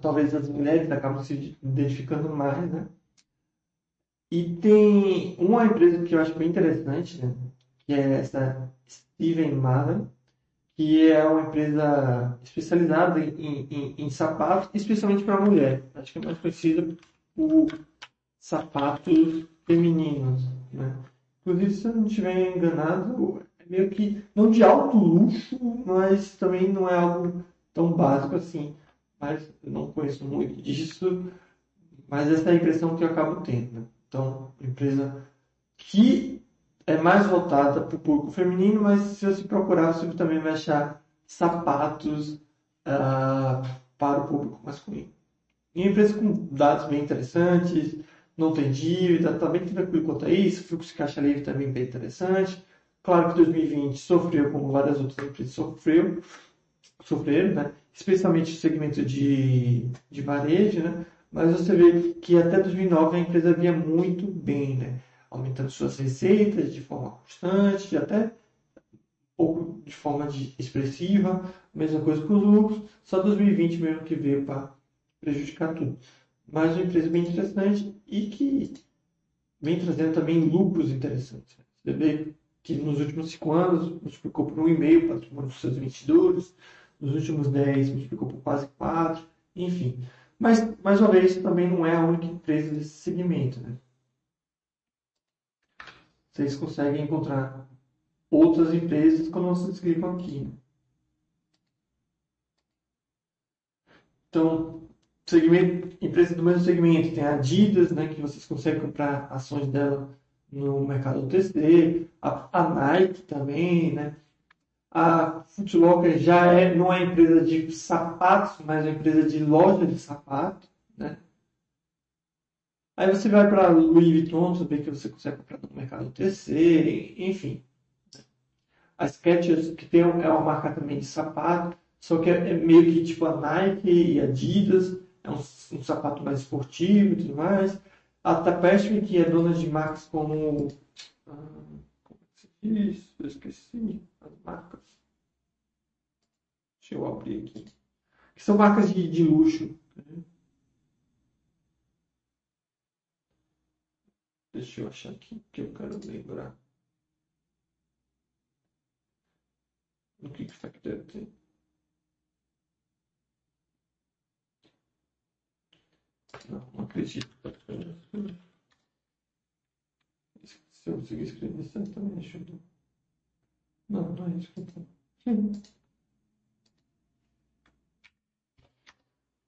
Talvez as mulheres acabam se identificando mais, né? E tem uma empresa que eu acho bem interessante, né? Que é essa Steven Madden, que é uma empresa especializada em, em, em sapatos, especialmente para mulher. Acho que é mais conhecida por sapatos femininos, né? Inclusive, se eu não estiver enganado, é meio que não de alto luxo, mas também não é algo tão básico assim. Mas eu não conheço muito disso, mas essa é a impressão que eu acabo tendo. Né? Então, empresa que é mais voltada para o público feminino, mas se você procurar, você também vai achar sapatos uh, para o público masculino. E uma empresa com dados bem interessantes, não tem dívida, está bem tranquilo quanto a isso, fluxo de caixa livre também bem interessante. Claro que 2020 sofreu, como várias outras empresas sofreu, sofreram, né? especialmente o segmento de, de varejo, né? mas você vê que até 2009 a empresa vinha muito bem, né? aumentando suas receitas de forma constante, até um pouco de forma de expressiva, mesma coisa com os lucros, só 2020 mesmo que veio para prejudicar tudo mas uma empresa bem interessante e que vem trazendo também lucros interessantes. Você vê que nos últimos cinco anos multiplicou por um e meio para os seus investidores, nos últimos dez multiplicou por quase quatro, enfim. Mas, mais uma vez, também não é a única empresa desse segmento. Né? Vocês conseguem encontrar outras empresas quando vocês clicam aqui. Né? Então, segmento, empresa do mesmo segmento, tem a Adidas, né, que vocês conseguem comprar ações dela no mercado OTC, a, a Nike também, né? A Footlocker já é, não é empresa de sapatos, mas é empresa de loja de sapato, né? Aí você vai para Louis Vuitton, vê que você consegue comprar no mercado OTC, enfim. A Skechers, que tem, é uma marca também de sapato, só que é, é meio que tipo a Nike e Adidas, é um, um sapato mais esportivo e tudo mais. A Tapestry, que é dona de marcas como. Ah, como é que se diz? Eu esqueci as marcas. Deixa eu abrir aqui. Que são marcas de, de luxo. Né? Deixa eu achar aqui que eu quero lembrar. No que que Factor tem? Não, não acredito. Se eu conseguir escrever certamente. Eu... Não, não é isso que eu tô.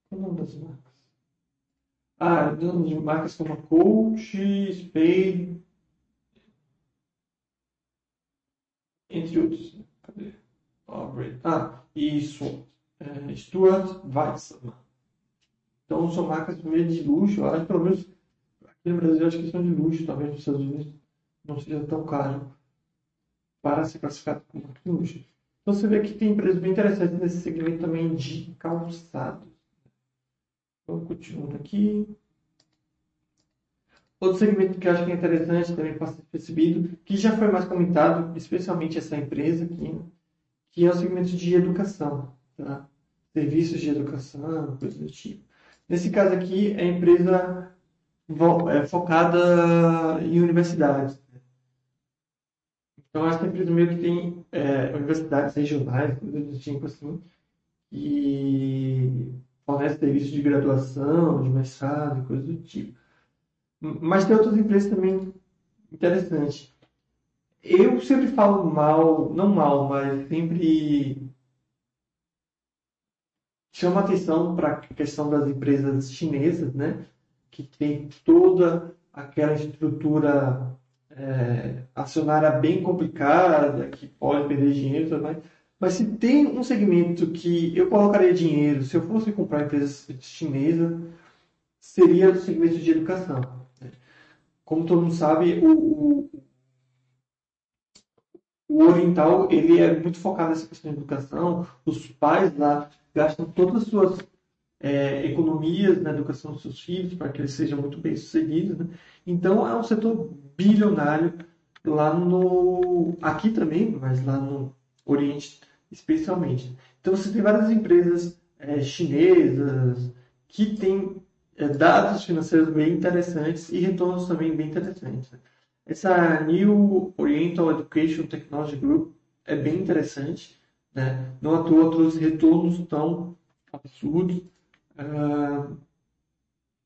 Qual é o nome das marcas? Ah, nome de marcas como Coach, Spade, entre outros. Cadê? Ah, e Swat. é, Stuart Weitzman. Então são marcas meio de luxo, acho, pelo menos aqui no Brasil acho que são de luxo, talvez nos Estados Unidos não seja tão caro para ser classificado como de luxo. Então você vê que tem empresas bem interessantes nesse segmento também de calçados. Então continuando aqui. Outro segmento que eu acho que é interessante também ser percebido, que já foi mais comentado, especialmente essa empresa aqui, que é o segmento de educação, tá? serviços de educação, coisas do tipo. Nesse caso aqui, é empresa é, focada em universidades. Então, essa empresa meio que tem é, universidades regionais, coisas do tipo assim, e fornece serviços de graduação, de mestrado, coisas do tipo. Mas tem outras empresas também interessantes. Eu sempre falo mal, não mal, mas sempre chama atenção para a questão das empresas chinesas, né? Que tem toda aquela estrutura é, acionária bem complicada, que pode perder dinheiro e tudo mais. Mas se tem um segmento que eu colocaria dinheiro, se eu fosse comprar empresa chinesa, seria o segmento de educação como todo mundo sabe, o, o, o, oriental ele é muito focado nessa questão de educação. Os pais lá gastam todas as suas é, economias na educação dos seus filhos para que eles sejam muito bem sucedidos. Né? Então é um setor bilionário lá no aqui também, mas lá no Oriente especialmente. Então você tem várias empresas é, chinesas que têm é, dados financeiros bem interessantes e retornos também bem interessantes. Essa New Oriental Education Technology Group é bem interessante, né? não à toa outros retornos tão absurdos. Uh,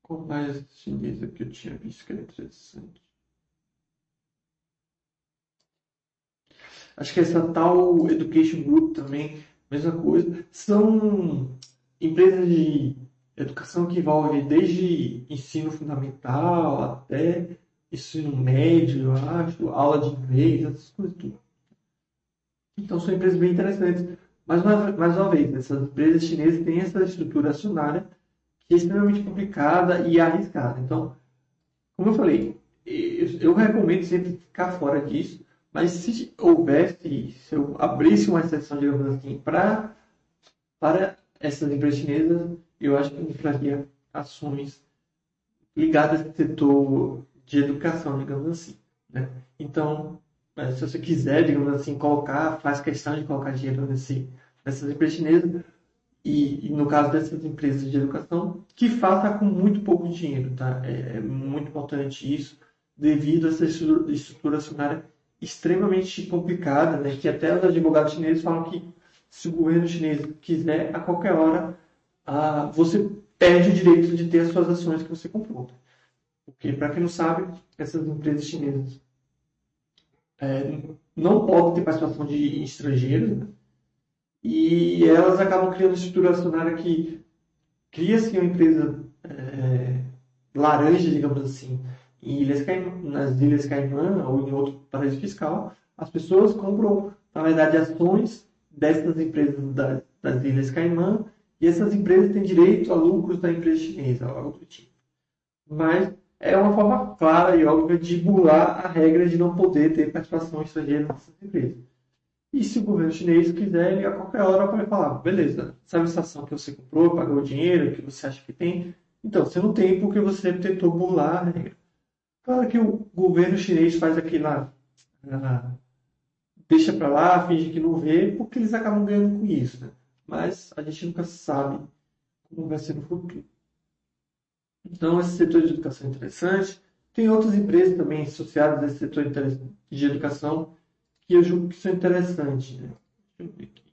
qual mais chinesa que eu tinha visto que era interessante? Acho que essa tal Education Group também, mesma coisa. São empresas de educação que envolve desde ensino fundamental até ensino médio, eu acho, aula de inglês, essas coisas tudo. Então são empresas bem interessantes. Mas mais, uma vez, essas empresas chinesas têm essa estrutura acionária que é extremamente complicada e arriscada. Então, como eu falei, eu, eu recomendo sempre ficar fora disso, mas se houvesse, se eu abrisse uma exceção, digamos assim, para, para essas empresas chinesas, eu acho que entraria ações ligadas ao setor de educação, digamos assim. Né? Então, se você quiser, digamos assim, colocar, faz questão de colocar dinheiro nesse, nessas empresas chinesas, e, e, no caso dessas empresas de educação, que faça com muito pouco dinheiro. Tá? É, é muito importante isso, devido a essa estrutura acionária extremamente complicada, né? que até os advogados chineses falam que se o governo chinês quiser, a qualquer hora, ah, você perde o direito de ter as suas ações que você comprou. Porque, para quem não sabe, essas empresas chinesas é, não podem ter participação de estrangeiros, né? e elas acabam criando estrutura acionária que cria-se uma empresa é, laranja, digamos assim, em Ilhas Caimã, nas Ilhas Caimã ou em outro paraíso fiscal, as pessoas compram, na verdade, ações dessas empresas das, das Ilhas Caimã e essas empresas têm direito a lucros da empresa chinesa, algo do tipo. Mas é uma forma clara e óbvia de burlar a regra de não poder ter participação estrangeira nessas empresas. E se o governo chinês quiser, ele a qualquer hora pode falar, beleza, sabe essa ação que você comprou, pagou o dinheiro, que você acha que tem? Então, você não tem porque você tentou burlar a regra. Claro que o governo chinês faz aquela... deixa para lá, finge que não vê, porque eles acabam ganhando com isso, né? mas a gente nunca sabe como vai ser no futuro. Então, esse setor de educação é interessante. Tem outras empresas também associadas a esse setor de educação que eu julgo que são interessantes. Né? Deixa eu ver aqui.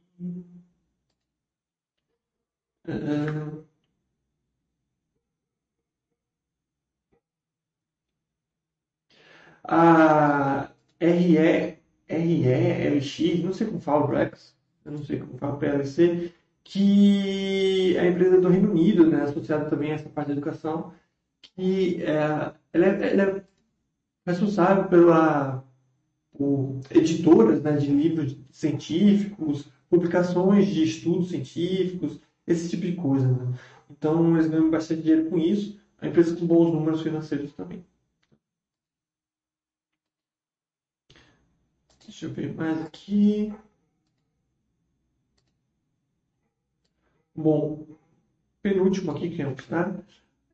A RE, RE, LX, não sei como fala, Rex, eu não sei como fala PLC, que é a empresa do Reino Unido, né, associada também a essa parte da educação, que é, ela, é, ela é responsável pela por editoras né, de livros científicos, publicações de estudos científicos, esse tipo de coisa. Né? Então, eles ganham bastante dinheiro com isso. A empresa com bons números financeiros também. Deixa eu ver mais aqui. Bom, penúltimo aqui, que é o tá?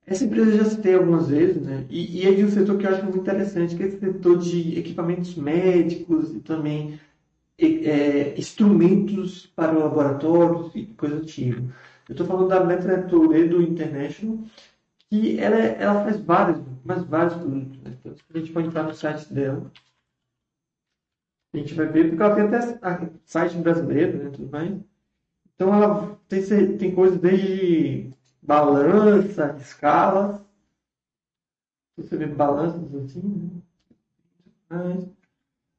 Essa empresa já citei algumas vezes, né? E, e é de um setor que eu acho muito interessante, que é esse setor de equipamentos médicos e também é, instrumentos para laboratórios e coisa do tipo. Eu estou falando da Metra Toledo International, que ela, ela faz vários, mas vários produtos. Né? Então, a gente pode entrar no site dela. A gente vai ver, porque ela tem até site brasileiro, né, tudo mais. Então ela tem, tem coisas desde balança, escalas. Você vê balanças assim, né?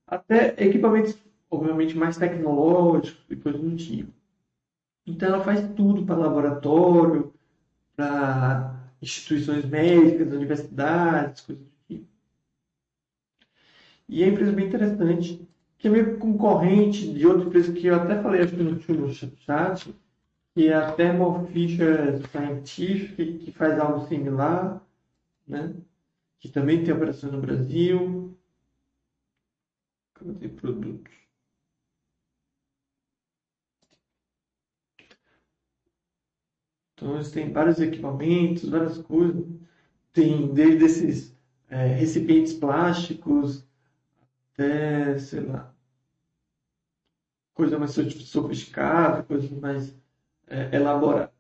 Até equipamentos, obviamente, mais tecnológicos e coisas do tipo. Então ela faz tudo para laboratório, para instituições médicas, universidades, coisas do tipo. E é uma empresa bem interessante, que é meio concorrente de outra empresa que eu até falei acho que no último chat, que é a Thermo Fisher Scientific, que faz algo similar, né? que também tem operações no Brasil. Cadê produtos? Então, eles têm vários equipamentos, várias coisas. Tem desde esses é, recipientes plásticos até, sei lá, coisa mais sofisticada, coisas mais é, elaboradas.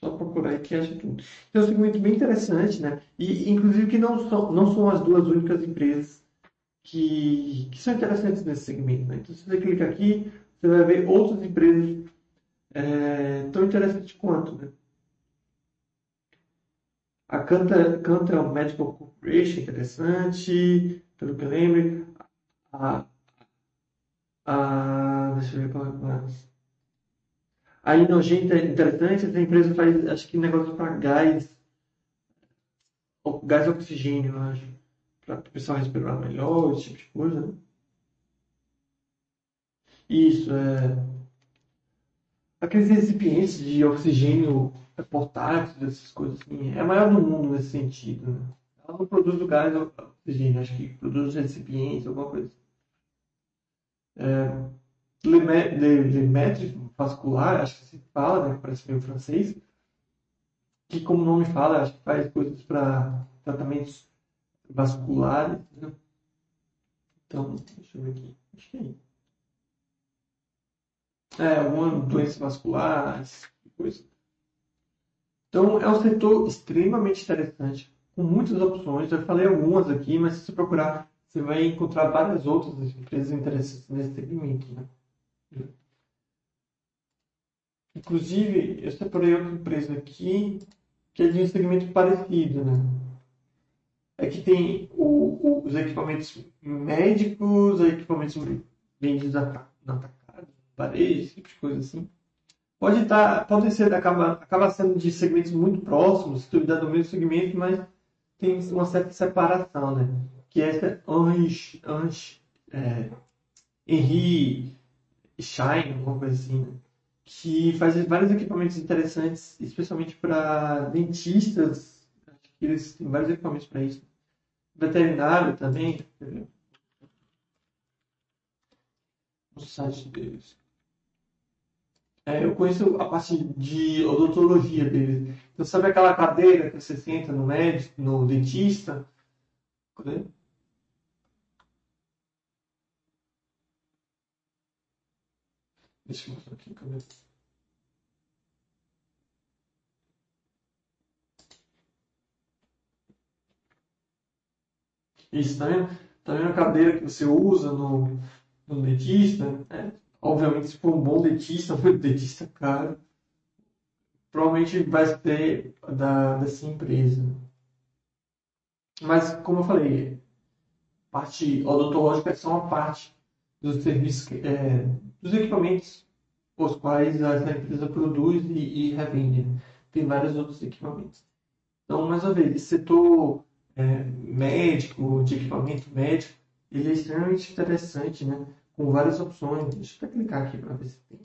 Só procurar aí que acha tudo. Então, é um segmento bem interessante, né? E, inclusive, que não são, não são as duas únicas empresas que, que são interessantes nesse segmento, né? Então, se você clica aqui, você vai ver outras empresas é, tão interessantes quanto, né? A Cantel Medical Corporation, interessante, pelo que eu lembro. A, a, deixa eu ver qual é mais. A Inogenta é interessante, essa empresa faz, acho que negócio para gás, gás oxigênio, eu acho, para o pessoal respirar melhor, esse tipo de coisa, né? Isso, é aqueles recipientes de oxigênio portáteis, essas coisas assim, é a maior do mundo nesse sentido. Né? Ela não produz o gás oxigênio, acho que produz recipientes, alguma coisa. É, Lemaitre vascular, acho que se fala, né, parece meio francês, que como o nome fala, acho que faz coisas para tratamentos vasculares. Né? Então, deixa eu ver aqui. Acho que é é, alguma doença vascular, coisa. Então, é um setor extremamente interessante, com muitas opções. Eu falei algumas aqui, mas se você procurar, você vai encontrar várias outras empresas interessantes nesse segmento. Né? Inclusive, eu separei outra empresa aqui que é de um segmento parecido. Né? É que tem o, o, os equipamentos médicos, equipamentos vendidos na varejo, esse tipo de coisa assim. Pode estar, tá, pode ser, acaba, acaba sendo de segmentos muito próximos, se duvidar do mesmo segmento, mas tem uma certa separação, né? Que é Ange, Ange é, Henry Shine, alguma coisa assim, né? que faz vários equipamentos interessantes, especialmente para dentistas. Eles têm vários equipamentos para isso. Veterinário também. O site deles. É, eu conheço a parte de odontologia dele. Então, sabe aquela cadeira que você senta no médico, no dentista? Deixa eu mostrar aqui. Cadê? Isso, tá vendo? Tá vendo a cadeira que você usa no, no dentista? É obviamente, se for um bom dentista, um dentista caro, provavelmente vai ter da, dessa empresa. Mas, como eu falei, parte odontológica é só uma parte dos serviços, é, dos equipamentos os quais essa empresa produz e, e revende. Tem vários outros equipamentos. Então, mais uma vez, esse setor é, médico, de equipamento médico, ele é extremamente interessante, né? com várias opções. Deixa eu clicar aqui para ver se tem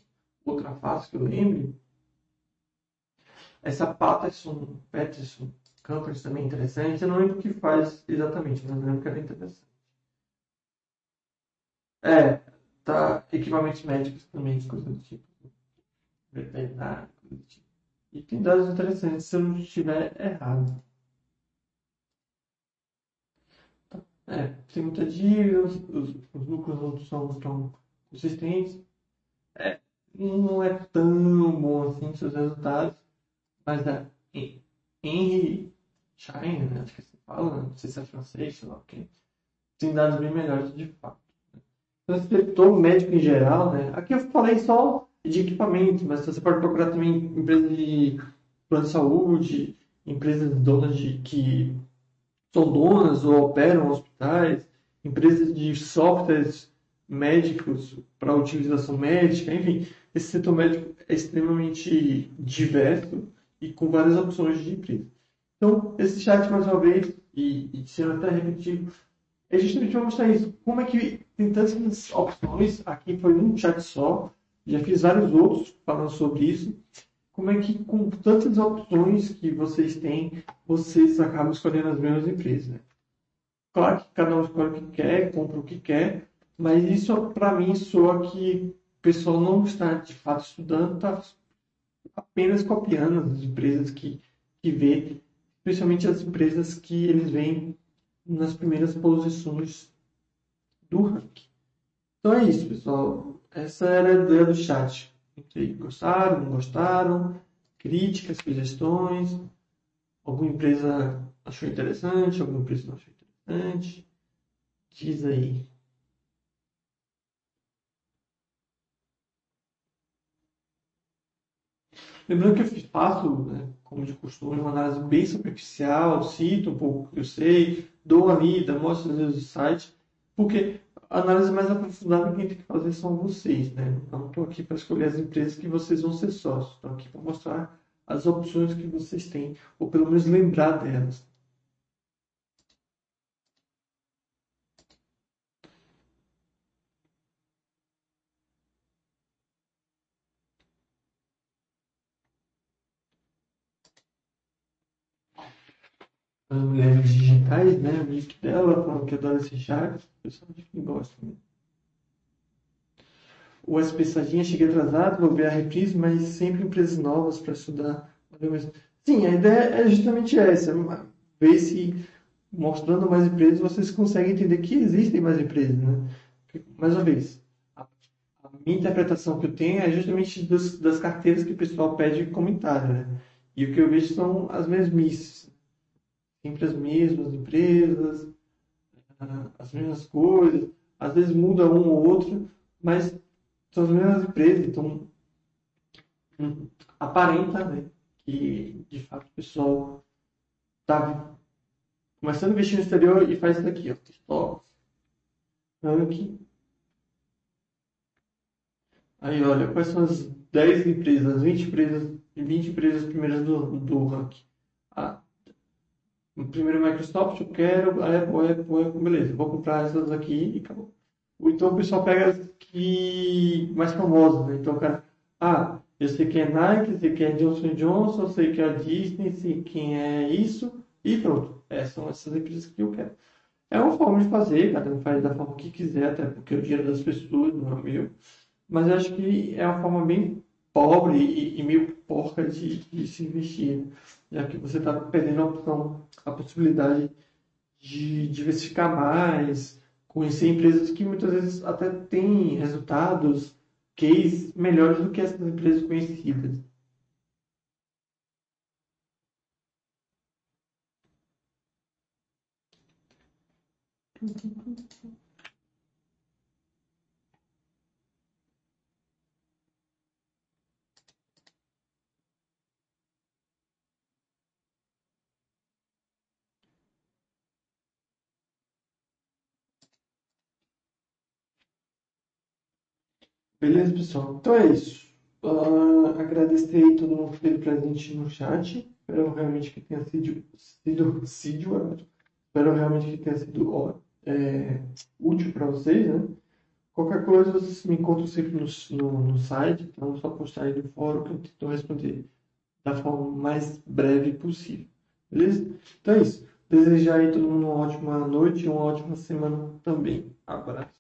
outra face que eu lembre. Essa Patterson, Patterson Campers também é interessante. Eu não lembro o que faz exatamente, mas eu lembro que era interessante. É, tá. Equipamentos médicos também, coisa do tipo. Veterinário, coisa do tipo. E tem dados interessantes se eu não estiver errado. Tá. É, tem muita dívida, os, os lucros não são tão consistentes. É, não é tão bom assim seus resultados, mas é, Henry Schein, né, acho que se fala, não sei se é francês, sei lá o que, tem dados bem melhores de fato. Setor médico em geral, né, aqui eu falei só de equipamentos, mas você pode procurar também empresas de plano de saúde, empresas donas de que são donas ou operam hospitais, empresas de softwares médicos para utilização médica, enfim, esse setor médico é extremamente diverso e com várias opções de empresa. Então, esse chat, mais uma vez, e, e sendo até repetitivo, é justamente para mostrar isso. Como é que tem tantas opções, aqui foi um chat só, já fiz vários outros falando sobre isso. Como é que com tantas opções que vocês têm, vocês acabam escolhendo as mesmas empresas, né? Claro que cada um escolhe o que quer, compra o que quer, mas isso para mim soa que o pessoal não está de fato estudando, está apenas copiando as empresas que, que vê, especialmente as empresas que eles veem nas primeiras posições do ranking. Então é isso, pessoal. Essa era a ideia do chat. Gostaram, não gostaram? Críticas, sugestões? Alguma empresa achou interessante? Alguma empresa não achou interessante? Diz aí. Lembrando que eu faço, né, como de costume, uma análise bem superficial, cito um pouco que eu sei, dou lida, mostro às vezes o site, porque a análise mais aprofundada quem tem que fazer são vocês, né? Não estou aqui para escolher as empresas que vocês vão ser sócios, estou aqui para mostrar as opções que vocês têm, ou pelo menos lembrar delas. As mulheres digitais, né? O nick dela, falando que adora esse chat. O pessoal de quem gosta mesmo. O SP Sadinha cheguei atrasado, vou ver a reprise, mas sempre empresas novas para estudar. Sim, a ideia é justamente essa. Ver se mostrando mais empresas vocês conseguem entender que existem mais empresas, né? Mais uma vez, a, minha interpretação que eu tenho é justamente das, das carteiras que o pessoal pede comentário, né? E o que eu vejo são as mesmices sempre as mesmas empresas, ah, as mesmas coisas, às vezes muda um ou outro, mas são as mesmas empresas, então hum, aparenta né, que de fato o pessoal está começando a investir no exterior e faz isso daqui, ó, stocks, ranking. Aí olha, quais são as 10 empresas, as 20 empresas, 20 empresas primeiras do, do ranking. Ah, primeiro Microsoft, eu quero, a Apple, Apple, Apple, beleza, vou comprar essas aqui e acabou. Ou então o pessoal pega as que mais famosas, né? Então, cara, ah, eu sei quem é Nike, sei quem é Johnson Johnson, eu sei quem é a Disney, sei quem é isso, e pronto. É, são essas empresas que eu quero. É uma forma de fazer, cada um faz da forma que quiser, até porque o dinheiro das pessoas não é meu. Mas eu acho que é uma forma bem pobre e, e meio porca de, de se investir já que você está perdendo a opção, a possibilidade de diversificar mais, conhecer empresas que muitas vezes até têm resultados, case melhores do que essas empresas conhecidas. Beleza, pessoal? Então é isso. Uh, agradecer aí todo mundo que esteve presente no chat. Espero realmente que tenha sido, sido, sido espero realmente que tenha sido ó, é, útil para vocês, né? Qualquer coisa, vocês me encontram sempre no, no, no site, então só postar aí no fórum que eu tento responder da forma mais breve possível. Beleza? Então é isso. Desejar aí todo mundo uma ótima noite e uma ótima semana também. Abraço.